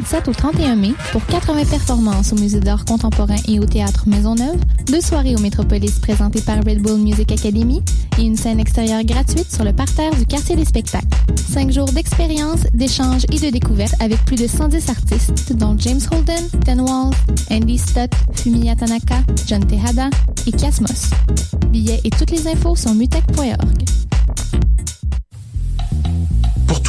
27 au 31 mai pour 80 performances au Musée d'art contemporain et au Théâtre Maisonneuve, deux soirées au Métropolis présentées par Red Bull Music Academy et une scène extérieure gratuite sur le parterre du quartier des spectacles. Cinq jours d'expérience, d'échanges et de découvertes avec plus de 110 artistes, dont James Holden, Ten Walls, Andy Stott, Fumiya Tanaka, John Tejada et Kiasmos. Billets et toutes les infos sur mutec.org.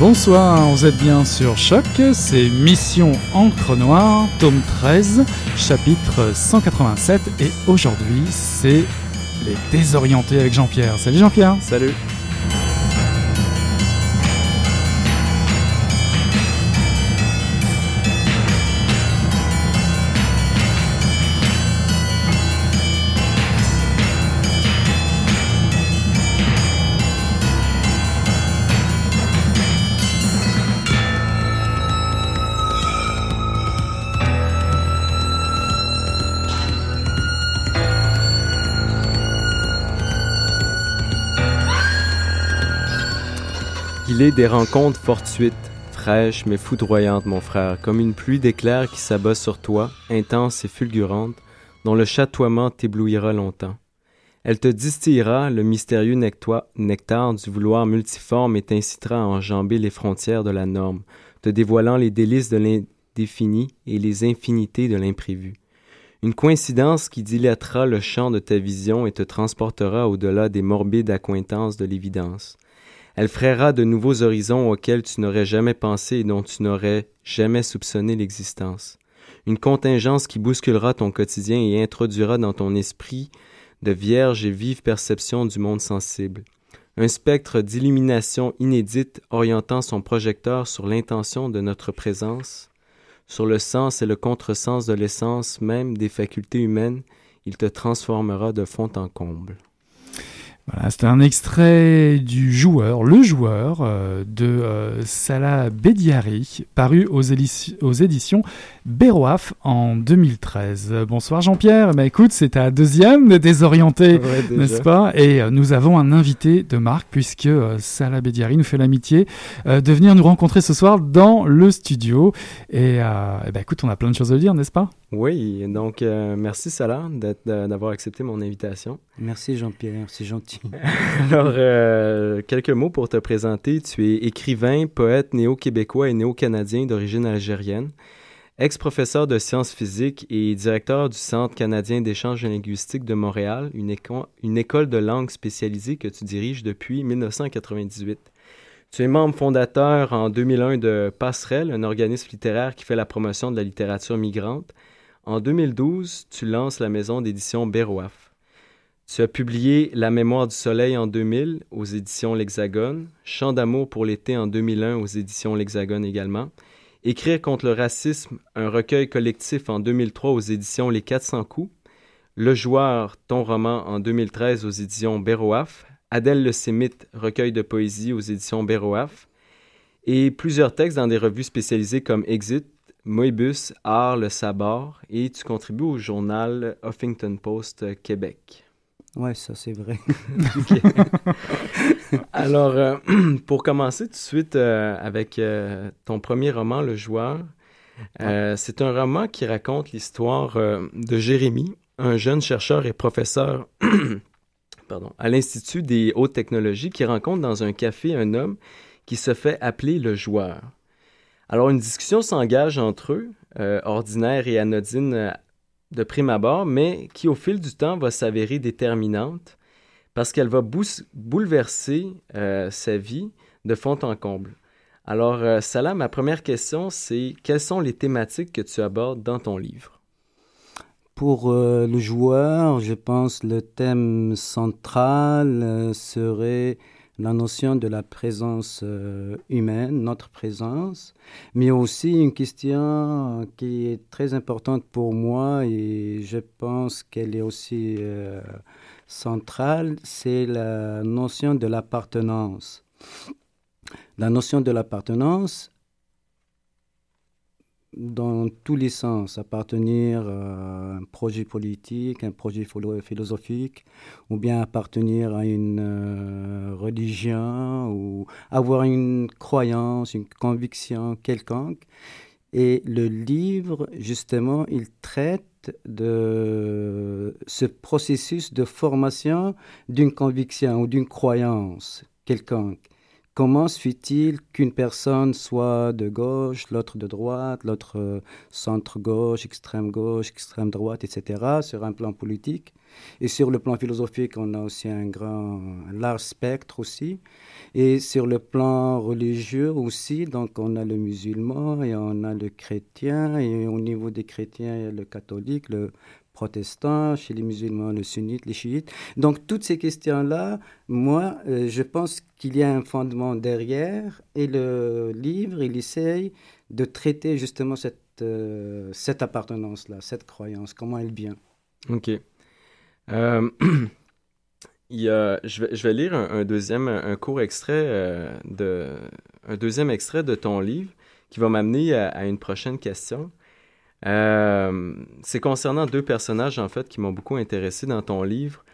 Bonsoir, vous êtes bien sur Choc, c'est Mission Encre Noire, tome 13, chapitre 187, et aujourd'hui c'est les désorientés avec Jean-Pierre. Salut Jean-Pierre Salut Il est des rencontres fortuites, fraîches mais foudroyantes, mon frère, comme une pluie d'éclairs qui s'abat sur toi, intense et fulgurante, dont le chatoiement t'éblouira longtemps. Elle te distillera le mystérieux nectar du vouloir multiforme et t'incitera à enjamber les frontières de la norme, te dévoilant les délices de l'indéfini et les infinités de l'imprévu. Une coïncidence qui dilatera le champ de ta vision et te transportera au-delà des morbides accointances de l'évidence. Elle frayera de nouveaux horizons auxquels tu n'aurais jamais pensé et dont tu n'aurais jamais soupçonné l'existence. Une contingence qui bousculera ton quotidien et introduira dans ton esprit de vierge et vive perception du monde sensible. Un spectre d'illumination inédite orientant son projecteur sur l'intention de notre présence, sur le sens et le contresens de l'essence même des facultés humaines, il te transformera de fond en comble. Voilà, c'était un extrait du joueur, le joueur euh, de euh, Salah Bediari, paru aux, aux éditions Béroaf en 2013. Bonsoir Jean-Pierre, bah, écoute, c'est ta deuxième de Désorienté, Ouais, n'est-ce pas? Et euh, nous avons un invité de marque, puisque Salah Bediari nous fait l'amitié de venir nous rencontrer ce soir dans le studio. Et, eh ben, écoute, on a plein de choses à dire, n'est-ce pas? Oui, donc euh, merci Salah d'avoir accepté mon invitation. Merci Jean-Pierre, c'est gentil. Alors, euh, quelques mots pour te présenter. Tu es écrivain, poète néo-québécois et néo-canadien d'origine algérienne. Ex-professeur de sciences physiques et directeur du Centre canadien d'échanges linguistiques de Montréal, une, éco une école de langue spécialisée que tu diriges depuis 1998. Tu es membre fondateur en 2001 de Passerelle, un organisme littéraire qui fait la promotion de la littérature migrante. En 2012, tu lances la maison d'édition Béroaf. Tu as publié La mémoire du soleil en 2000 aux éditions L'Hexagone, Chant d'amour pour l'été en 2001 aux éditions L'Hexagone également, Écrire contre le racisme, un recueil collectif en 2003 aux éditions Les 400 coups, Le joueur, ton roman en 2013 aux éditions Béroaf, Adèle le Sémite, recueil de poésie aux éditions Béroaf, et plusieurs textes dans des revues spécialisées comme Exit, Moebus, Art, Le Sabord, et tu contribues au journal Huffington Post Québec. Ouais, ça c'est vrai. Alors, euh, pour commencer tout de suite euh, avec euh, ton premier roman, Le Joueur, c'est un roman qui raconte l'histoire de Jérémy, un jeune chercheur et professeur pardon, à l'Institut des hautes technologies qui rencontre dans un café un homme qui se fait appeler le joueur. Alors une discussion s'engage entre eux, euh, ordinaire et anodine euh, de prime abord, mais qui au fil du temps va s'avérer déterminante parce qu'elle va bouleverser euh, sa vie de fond en comble. Alors, Salah, ma première question, c'est quelles sont les thématiques que tu abordes dans ton livre? Pour euh, le joueur, je pense le thème central euh, serait la notion de la présence euh, humaine, notre présence, mais aussi une question qui est très importante pour moi et je pense qu'elle est aussi centrale, c'est la notion de l'appartenance. La notion de l'appartenance, dans tous les sens, appartenir à un projet politique, un projet philosophique, ou bien appartenir à une euh, religion, ou avoir une croyance, une conviction quelconque. Et le livre, justement, il traite de ce processus de formation d'une conviction ou d'une croyance quelconque. Comment se fait-il qu'une personne soit de gauche, l'autre de droite, l'autre euh, centre-gauche, extrême-gauche, extrême-droite, etc., sur un plan politique? Et sur le plan philosophique, on a aussi un grand, large spectre aussi. Et sur le plan religieux aussi, donc on a le musulman et on a le chrétien, et au niveau des chrétiens, il y a le catholique, le protestants, chez les musulmans, le sunnite, les chiites. Donc toutes ces questions-là, moi, euh, je pense qu'il y a un fondement derrière et le livre, il essaye de traiter justement cette, euh, cette appartenance-là, cette croyance, comment elle vient. OK. Euh, il y a, je, vais, je vais lire un, deuxième, un court extrait de, un deuxième extrait de ton livre qui va m'amener à, une prochaine question. Euh, c'est concernant deux personnages, en fait, qui m'ont beaucoup intéressé dans ton livre.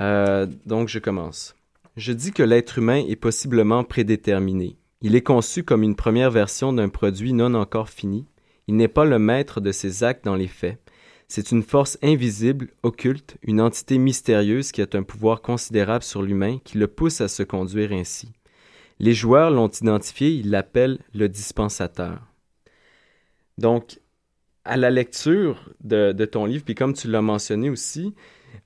Euh, donc, je commence. Je dis que l'être humain est possiblement prédéterminé. Il est conçu comme une première version d'un produit non encore fini. Il n'est pas le maître de ses actes dans les faits. C'est une force invisible, occulte, une entité mystérieuse qui a un pouvoir considérable sur l'humain qui le pousse à se conduire ainsi. Les joueurs l'ont identifié, ils l'appellent le dispensateur. Donc, à la lecture de, ton livre, puis comme tu l'as mentionné aussi,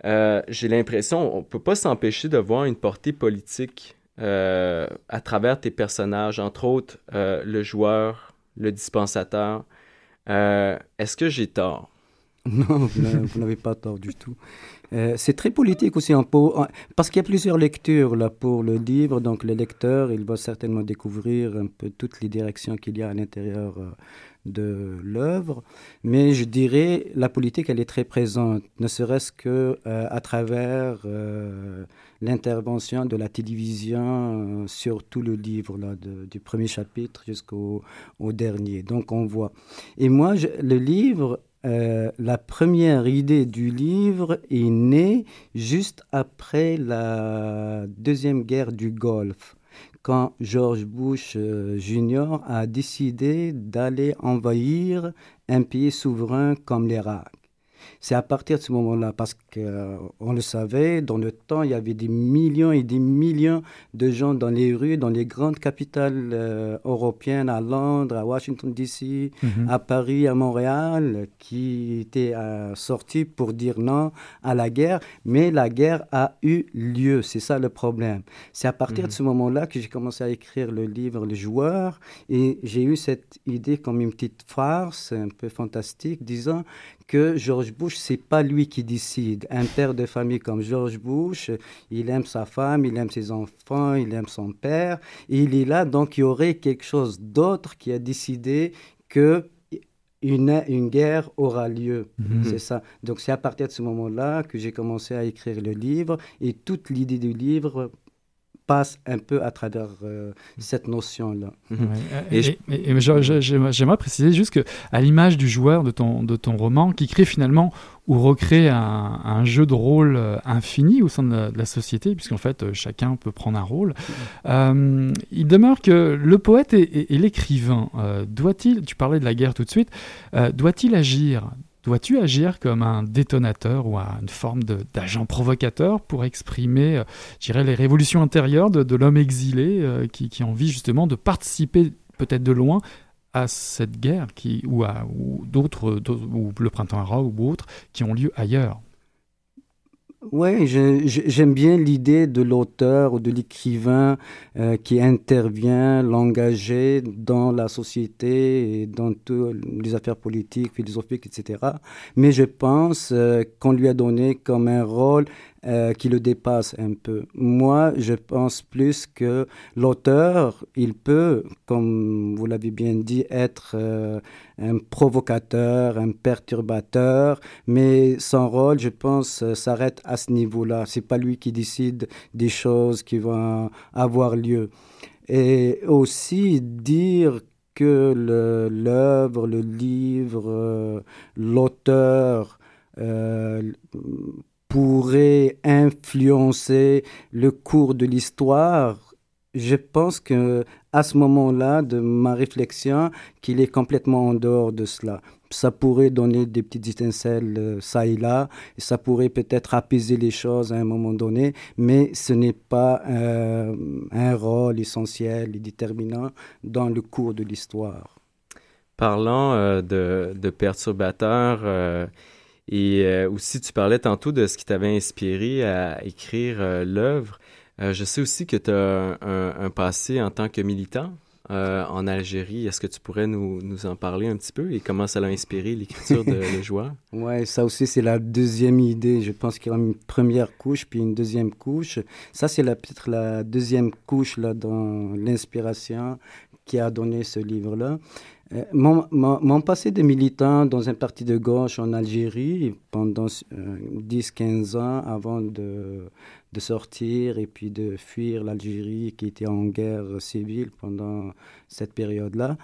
euh, j'ai l'impression, on ne peut pas s'empêcher de voir une portée politique euh, à travers tes personnages, entre autres euh, le joueur, le dispensateur. Est-ce que j'ai tort? Non, vous n'avez pas tort du tout. C'est très politique aussi, parce qu'il y a plusieurs lectures là pour le livre. Donc le lecteur, il va certainement découvrir un peu toutes les directions qu'il y a à l'intérieur de l'œuvre, mais je dirais la politique elle est très présente, ne serait-ce que euh, à travers euh, l'intervention de la télévision euh, sur tout le livre là, du premier chapitre jusqu'au au dernier. Donc on voit. Et moi, le livre, la première idée du livre est née juste après la deuxième guerre du Golfe quand George Bush euh, Jr. a décidé d'aller envahir un pays souverain comme l'Irak. C'est à partir de ce moment-là, parce qu'on euh, on le savait, dans le temps, il y avait des millions et des millions de gens dans les rues, dans les grandes capitales euh, européennes, à Londres, à Washington, D.C., mhm. à Paris, à Montréal, qui étaient euh, sortis pour dire non à la guerre. Mais la guerre a eu lieu, c'est ça le problème. C'est à partir de mhm. ce moment-là que j'ai commencé à écrire le livre Le joueur, et j'ai eu cette idée comme une petite farce un peu fantastique, disant que George Bush, c'est pas lui qui décide. Un père de famille comme George Bush, il aime sa femme, il aime ses enfants, il aime son père, il est là, donc il y aurait quelque chose d'autre qui a décidé que une, une guerre aura lieu. Mhm. C'est ça. Donc c'est à partir de ce moment-là que j'ai commencé à écrire le livre, et toute l'idée du livre passe un peu à travers euh, cette notion-là. Mhm. Et, j'aimerais préciser juste que, à l'image du joueur de ton, de ton roman, qui crée finalement ou recrée un, un jeu de rôle euh, infini au sein de la, société, puisqu'en fait euh, chacun peut prendre un rôle, il demeure que le poète et, l'écrivain, doit-il, tu parlais de la guerre tout de suite, doit-il agir Dois-tu agir comme un détonateur ou une forme d'agent provocateur pour exprimer, euh, dirais, les révolutions intérieures de, l'homme exilé euh, qui, qui, a envie justement de participer peut-être de loin à cette guerre qui, ou, à, d'autres, ou le printemps arabe ou autres qui ont lieu ailleurs oui, j'aime bien l'idée de l'auteur ou de l'écrivain euh, qui intervient, l'engagé dans la société et dans toutes les affaires politiques, philosophiques, etc. Mais je pense euh, qu'on lui a donné comme un rôle euh, qui le dépasse un peu. Moi, je pense plus que l'auteur, il peut, comme vous l'avez bien dit, être euh, un provocateur, un perturbateur, mais son rôle, je pense, euh, s'arrête à ce niveau-là. C'est pas lui qui décide des choses qui vont avoir lieu. Et aussi dire que l'œuvre, le, livre, l'auteur, pourrait influencer le cours de l'histoire, je pense que à ce moment-là de ma réflexion, qu'il est complètement en dehors de cela. Ça pourrait donner des petites étincelles euh, ça et là, ça pourrait peut-être apaiser les choses à un moment donné, mais ce n'est pas euh, un rôle essentiel et déterminant dans le cours de l'histoire. Parlant euh, de, perturbateurs, et euh, aussi, tu parlais tantôt de ce qui t'avait inspiré à écrire euh, l'œuvre. Euh, je sais aussi que tu as un, passé en tant que militant en Algérie. Est-ce que tu pourrais nous, nous, en parler un petit peu et comment ça l'a inspiré l'écriture de Le Joueur? Oui, ça aussi, c'est la deuxième idée. Je pense qu'il y a une première couche puis une deuxième couche. Ça, c'est peut-être la deuxième couche là, dans l'inspiration qui a donné ce livre-là. Euh, mon, passé de militant dans un parti de gauche en Algérie pendant 10-15 euh, ans avant de, de, sortir et puis de fuir l'Algérie qui était en guerre civile pendant cette période-là,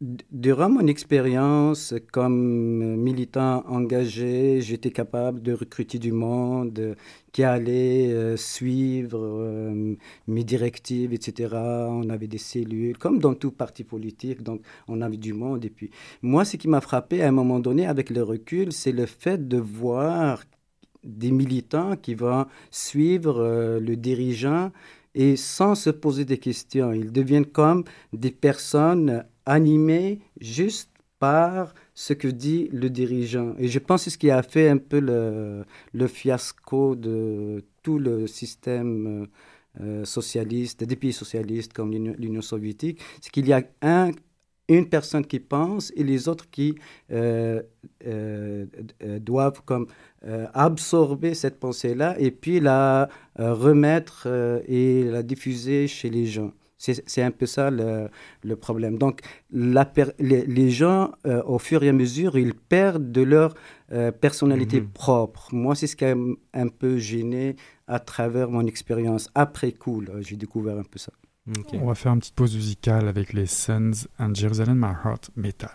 Durant mon expérience comme militant engagé, j'étais capable de recruter du monde qui allait euh, suivre euh, mes directives, etc. On avait des cellules, comme dans tout parti politique, donc on avait du monde. Et puis, moi, ce qui m'a frappé à un moment donné avec le recul, c'est le fait de voir des militants qui vont suivre euh, le dirigeant et sans se poser des questions. Ils deviennent comme des personnes animé juste par ce que dit le dirigeant. Et je pense que ce qui a fait un peu le, le fiasco de tout le système euh, socialiste, des pays socialistes comme l'Union soviétique, c'est qu'il y a un, une personne qui pense et les autres qui euh, euh, doivent comme absorber cette pensée-là et puis la remettre et la diffuser chez les gens. C'est un peu ça le, le problème. Donc, la les, les, gens, euh, au fur et à mesure, ils perdent de leur euh, personnalité mhm. propre. Moi, c'est ce qui m'a un peu gêné à travers mon expérience. Après coup, j'ai découvert un peu ça. On va faire une petite pause musicale avec les Sons and Jerusalem My Heart Metal.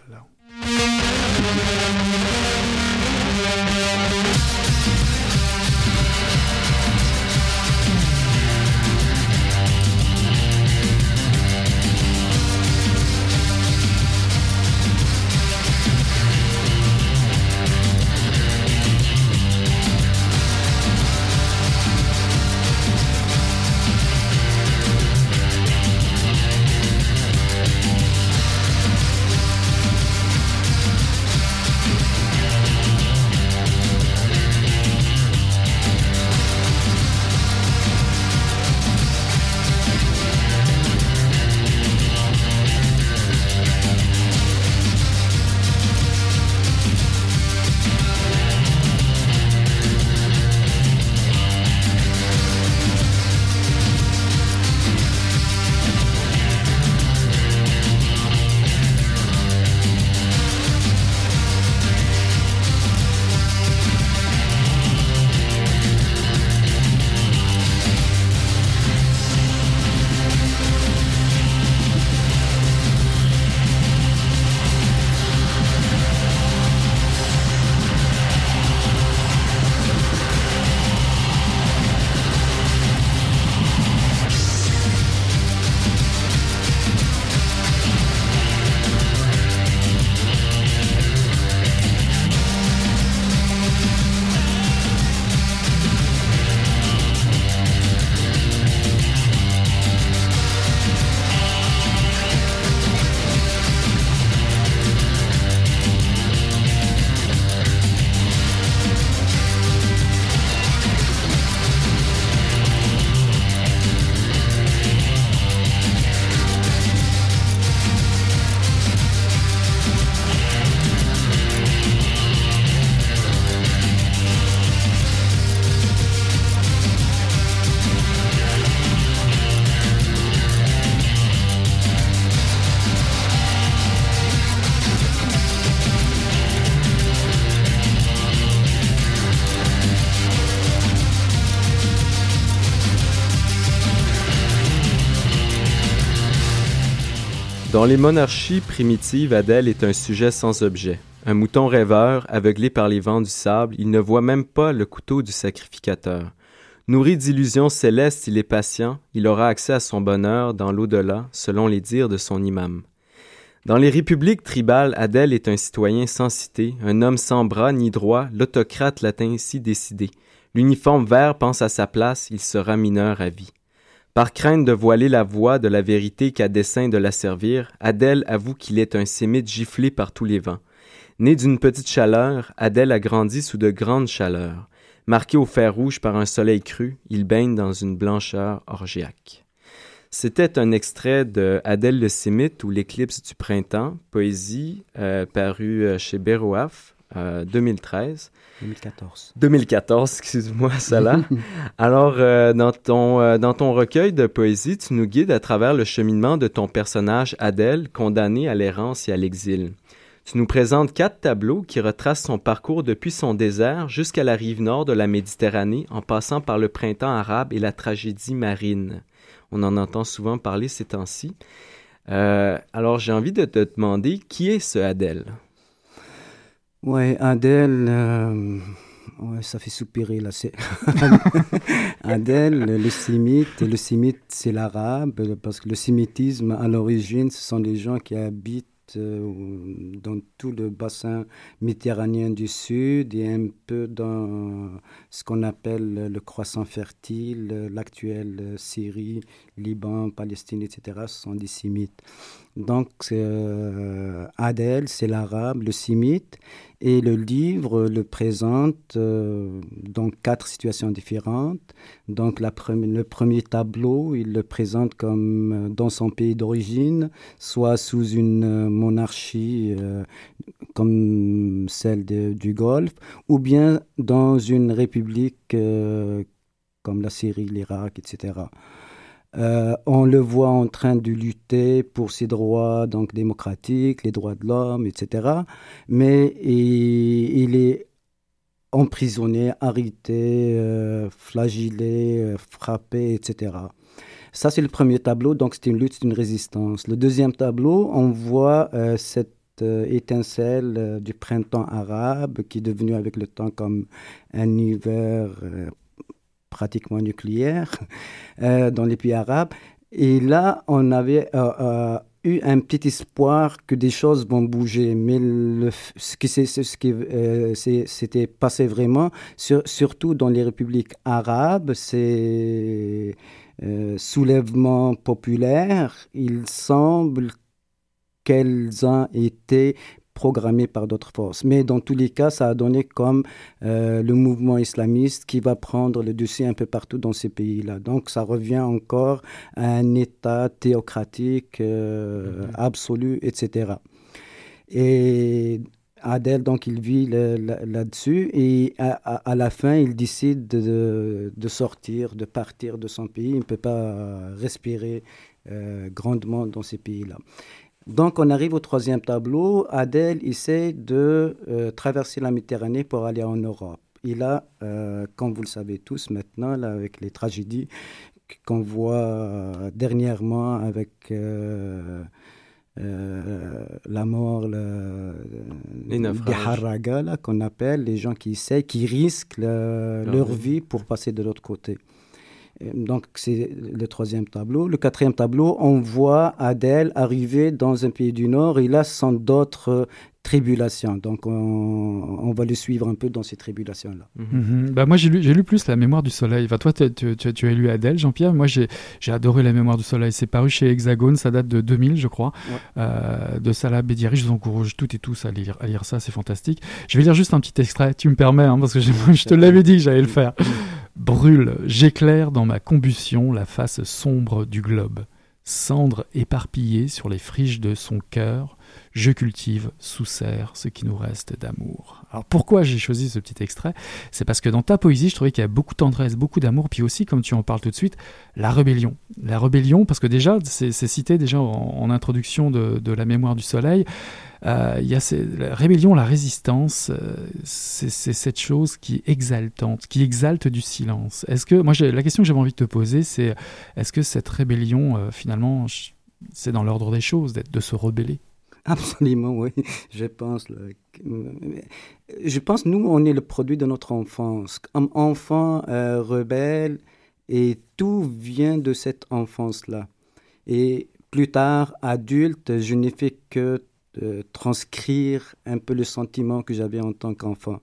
Dans les monarchies primitives, Adèle est un sujet sans objet. Un mouton rêveur, aveuglé par les vents du sable, il ne voit même pas le couteau du sacrificateur. Nourri d'illusions célestes, il est patient, il aura accès à son bonheur dans l'au-delà, selon les dires de son imam. Dans les républiques tribales, Adèle est un citoyen sans cité, un homme sans bras ni droit, l'autocrate latin ainsi décidé. L'uniforme vert pense à sa place, il sera mineur à vie. Par crainte de voiler la voix de la vérité qu'à dessein de la servir, Adèle avoue qu'il est un sémite giflé par tous les vents. Né d'une petite chaleur, Adèle a grandi sous de grandes chaleurs. Marqué au fer rouge par un soleil cru, il baigne dans une blancheur orgiaque. C'était un extrait de Adèle le Sémite ou L'éclipse du printemps, poésie euh, parue euh, chez Beroaf, 2013. 2014. 2014, excuse-moi, Salah. Alors, euh, dans, ton, euh, dans ton recueil de poésie, tu nous guides à travers le cheminement de ton personnage Adèle, condamné à l'errance et à l'exil. Tu nous présentes quatre tableaux qui retracent son parcours depuis son désert jusqu'à la rive nord de la Méditerranée en passant par le printemps arabe et la tragédie marine. On en entend souvent parler ces temps-ci. Euh, alors j'ai envie de te demander qui est ce Adèle? Ouais, Adèle, euh, ouais, ça fait soupirer là. Adèle, le sémite, et le sémite c'est l'arabe, parce que le sémitisme à l'origine, ce sont des gens qui habitent dans tout le bassin méditerranéen du Sud et un peu dans ce qu'on appelle le croissant fertile, l'actuelle Syrie, Liban, Palestine, etc. Ce sont des Sémites. Donc, euh, Adèle, c'est l'arabe, le sémite, et le livre le présente euh, dans quatre situations différentes. Donc, le premier tableau, il le présente comme euh, dans son pays d'origine, soit sous une monarchie comme celle du Golfe, ou bien dans une république comme la Syrie, l'Irak, etc. Euh, on le voit en train de lutter pour ses droits donc démocratiques, les droits de l'homme, etc. Mais il, est emprisonné, arrêté, euh, flagellé, euh, frappé, etc. Ça, c'est le premier tableau, donc c'est une lutte, c'est une résistance. Le deuxième tableau, on voit cette étincelle du printemps arabe qui est devenu avec le temps comme un hiver pratiquement nucléaire euh, dans les pays arabes. Et là, on avait euh, euh, eu un petit espoir que des choses vont bouger. Mais ce qui s'était passé vraiment, surtout dans les républiques arabes, soulèvements populaires, il semble qu'elles ont été programmé par d'autres forces. Mais dans tous les cas, ça a donné comme euh, le mouvement islamiste qui va prendre le dessus un peu partout dans ces pays-là. Donc ça revient encore à un État théocratique euh, mhm. absolu, etc. Et Adèle, donc, il vit là-dessus et à, la fin, il décide de, sortir, de partir de son pays. Il ne peut pas respirer euh, grandement dans ces pays-là. Donc on arrive au troisième tableau. Adèle essaie de euh, traverser la Méditerranée pour aller en Europe. Et là, euh, comme vous le savez tous maintenant, là, avec les tragédies qu'on voit dernièrement avec la mort les des haragas, qu'on appelle les gens qui essayent, qui risquent leur vie pour passer de l'autre côté. Donc, c'est le troisième tableau. Le quatrième tableau, on voit Adèle arriver dans un pays du Nord et là, sans d'autres tribulations. Donc, on, va le suivre un peu dans ces tribulations-là. Mhm. Mhm. Bah, moi, j'ai lu, lu, plus La mémoire du soleil. toi, tu, tu, as lu Adèle, Jean-Pierre. Moi, j'ai adoré La mémoire du soleil. C'est paru chez Hexagone, ça date de 2000, je crois, euh, de Salah Bédiari. Je vous encourage toutes et tous à lire, à lire ça, c'est fantastique. Je vais lire juste un petit extrait, tu me permets, hein, parce que je te l'avais dit que j'allais le faire. Brûle, j'éclaire dans ma combustion la face sombre du globe. Cendre éparpillée sur les friches de son cœur, je cultive sous serre ce qui nous reste d'amour. Alors pourquoi j'ai choisi ce petit extrait? C'est parce que dans ta poésie, je trouvais qu'il y a beaucoup de tendresse, beaucoup d'amour, puis aussi, comme tu en parles tout de suite, la rébellion. La rébellion, parce que déjà, c'est cité déjà en, introduction de, La mémoire du soleil, euh, il y a la rébellion, la résistance, euh, c'est cette chose qui est exaltante, qui exalte du silence. Est-ce que, moi, la question que j'avais envie de te poser, c'est est-ce que cette rébellion, euh, finalement, c'est dans l'ordre des choses de se rebeller? Absolument, oui. Je pense. je pense, nous, on est le produit de notre enfance. Comme enfant euh, rebelle, et tout vient de cette enfance-là. Et plus tard, adulte, je n'ai fait que euh, transcrire un peu le sentiment que j'avais en tant qu'enfant.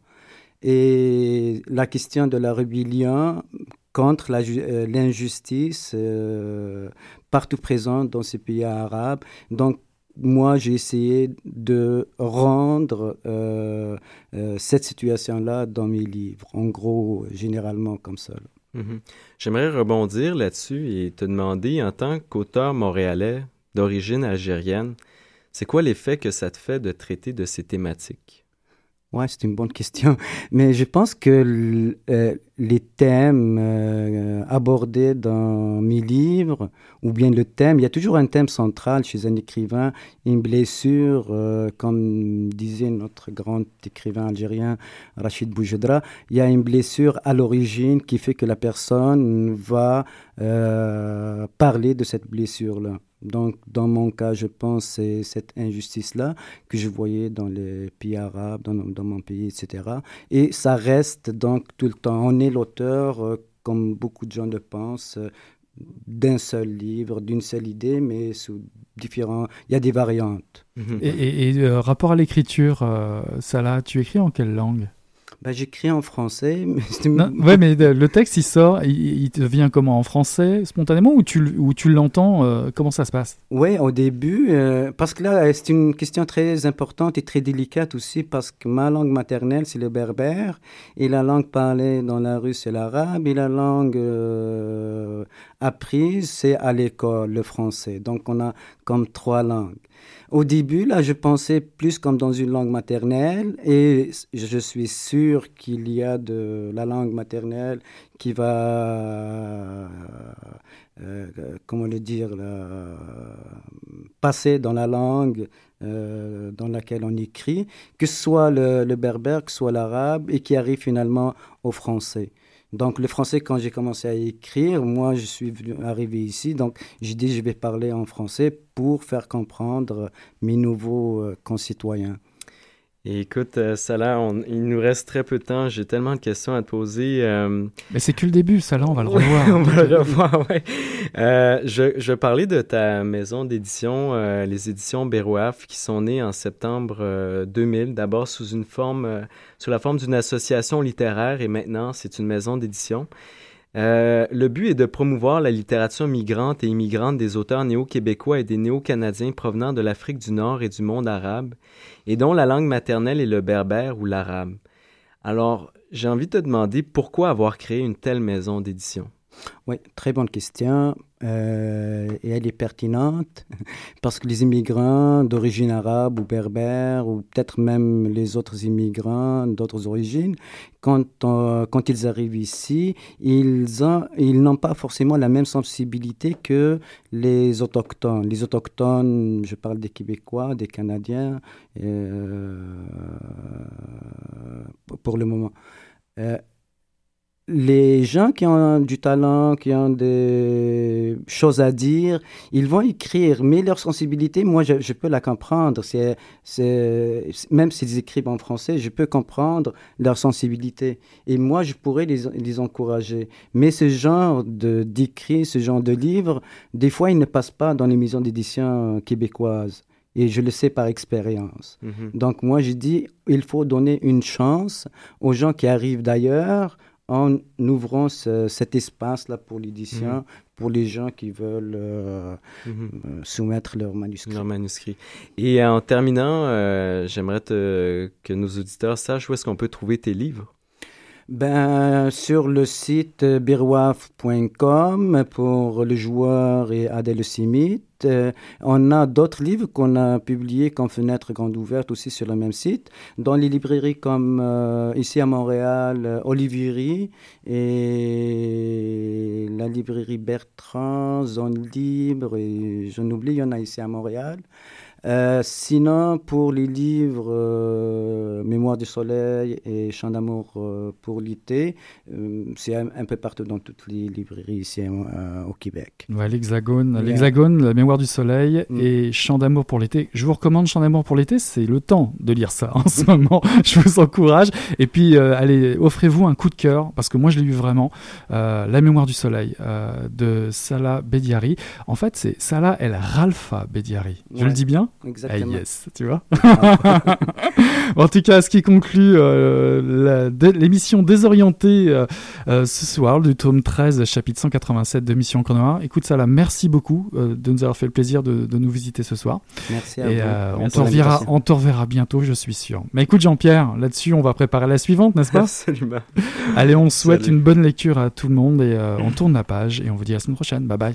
Et la question de la rébellion contre euh, l'injustice partout présente dans ces pays arabes. Donc, moi, j'ai essayé de rendre euh, euh, cette situation-là dans mes livres, en gros, généralement comme ça. Mhm. J'aimerais rebondir là-dessus et te demander, en tant qu'auteur montréalais d'origine algérienne, c'est quoi l'effet que ça te fait de traiter de ces thématiques? Ouais, c'est une bonne question. Mais je pense que euh, les thèmes euh, abordés dans mes livres, ou bien le thème, il y a toujours un thème central chez un écrivain, une blessure, euh, comme disait notre grand écrivain algérien Rachid Boujedra, il y a une blessure à l'origine qui fait que la personne va parler de cette blessure-là. Donc, dans mon cas, je pense c'est cette injustice-là que je voyais dans les pays arabes, dans, dans, mon pays, etc. Et ça reste donc tout le temps. On est l'auteur, euh, comme beaucoup de gens le pensent, euh, d'un seul livre, d'une seule idée, mais sous différents. Il y a des variantes. Et, euh, rapport à l'écriture, Salah, tu écris en quelle langue? Bah, J'écris en français. Mais ouais, mais le texte, il sort, il, te vient comment En français, spontanément, ou tu, ou tu l'entends euh, Comment ça se passe? Oui, au début, euh, parce que là, c'est une question très importante et très délicate aussi, parce que ma langue maternelle, c'est le berbère, et la langue parlée dans la rue, c'est l'arabe, et la langue euh, apprise, c'est à l'école, le français. Donc, on a comme trois langues. Au début, là, je pensais plus comme dans une langue maternelle et je suis sûr qu'il y a de la langue maternelle qui va, euh, comment le dire, passer dans la langue euh, dans laquelle on écrit, que ce soit le, le berbère, que ce soit l'arabe et qui arrive finalement au français. Donc le français, quand j'ai commencé à écrire, moi je suis arrivé ici, donc j'ai dit je vais parler en français pour faire comprendre mes nouveaux euh, écoute, euh, Salah, il nous reste très peu de temps. J'ai tellement de questions à te poser. Euh. Mais c'est que le début, Salah, on va le revoir. on va le revoir, oui. je, je parlais de ta maison d'édition, les éditions Bérouaf, qui sont nées en septembre 2000, d'abord sous une forme sous la forme d'une association littéraire et maintenant c'est une maison d'édition. Euh, le but est de promouvoir la littérature migrante et immigrante des auteurs néo-québécois et des néo-canadiens provenant de l'Afrique du Nord et du monde arabe, et dont la langue maternelle est le berbère ou l'arabe. Alors, j'ai envie de te demander pourquoi avoir créé une telle maison d'édition? Oui, très bonne question. Euh, et elle est pertinente parce que les immigrants d'origine arabe ou berbère ou peut-être même les autres immigrants d'autres origines, quand, euh, quand ils arrivent ici, ils, ils n'ont pas forcément la même sensibilité que les autochtones. Les autochtones, je parle des Québécois, des Canadiens, euh, pour le moment les gens qui ont du talent, qui ont des choses à dire, ils vont écrire, mais leur sensibilité, moi, je, peux la comprendre. C'est, même s'ils écrivent en français, je peux comprendre leur sensibilité. Et moi, je pourrais les, les encourager. Mais ce genre de, d'écrit, ce genre de livre, des fois, ils ne passent pas dans les maisons d'édition québécoises. Et je le sais par expérience. Mm-hmm. Donc moi, je dis, il faut donner une chance aux gens qui arrivent d'ailleurs, en ouvrant cet espace-là pour l'édition, mhm. pour les gens qui veulent euh, mhm. euh, soumettre leur manuscrit. Leur manuscrit. Et en terminant, euh, j'aimerais que nos auditeurs sachent où est-ce qu'on peut trouver tes livres. Ben, sur le site birwaf.com pour le joueur et Adèle Simit. Euh, on a d'autres livres qu'on a publiés comme Fenêtre Grande Ouverte aussi sur le même site. Dans les librairies comme euh, ici à Montréal, euh, Olivieri et la librairie Bertrand, Zone Libre et j'en oublie, il y en a ici à Montréal. Euh, sinon, pour les livres euh, Mémoire du Soleil et Chant d'amour euh, pour l'été, c'est un, un peu partout dans toutes les librairies ici au Québec. Ouais, l'Hexagone, Yeah. l'Hexagone, la mémoire du soleil Mm. et Chant d'amour pour l'été. Je vous recommande Chant d'amour pour l'été, c'est le temps de lire ça en ce moment. Je vous encourage. Et puis, allez, offrez-vous un coup de cœur, parce que moi, je l'ai eu vraiment. la mémoire du soleil de Salah Bediari. En fait, c'est Salah El Ralfa Bediari. Je le dis bien? Exactement. Ah yes, tu vois. en tout cas, ce qui conclut euh, l'émission désorientée euh, euh, ce soir du tome 13, chapitre 187 de Mission Encre Noire. Écoute, Salah, merci beaucoup euh, de nous avoir fait le plaisir de, de nous visiter ce soir. Merci à Et vous. on, te reverra, l'invitation. on te reverra bientôt, je suis sûr. Mais écoute, Jean-Pierre, là-dessus, on va préparer la suivante, n'est-ce pas? Absolument. Allez, on souhaite Salut. une bonne lecture à tout le monde et on tourne la page et on vous dit à la semaine prochaine. Bye bye.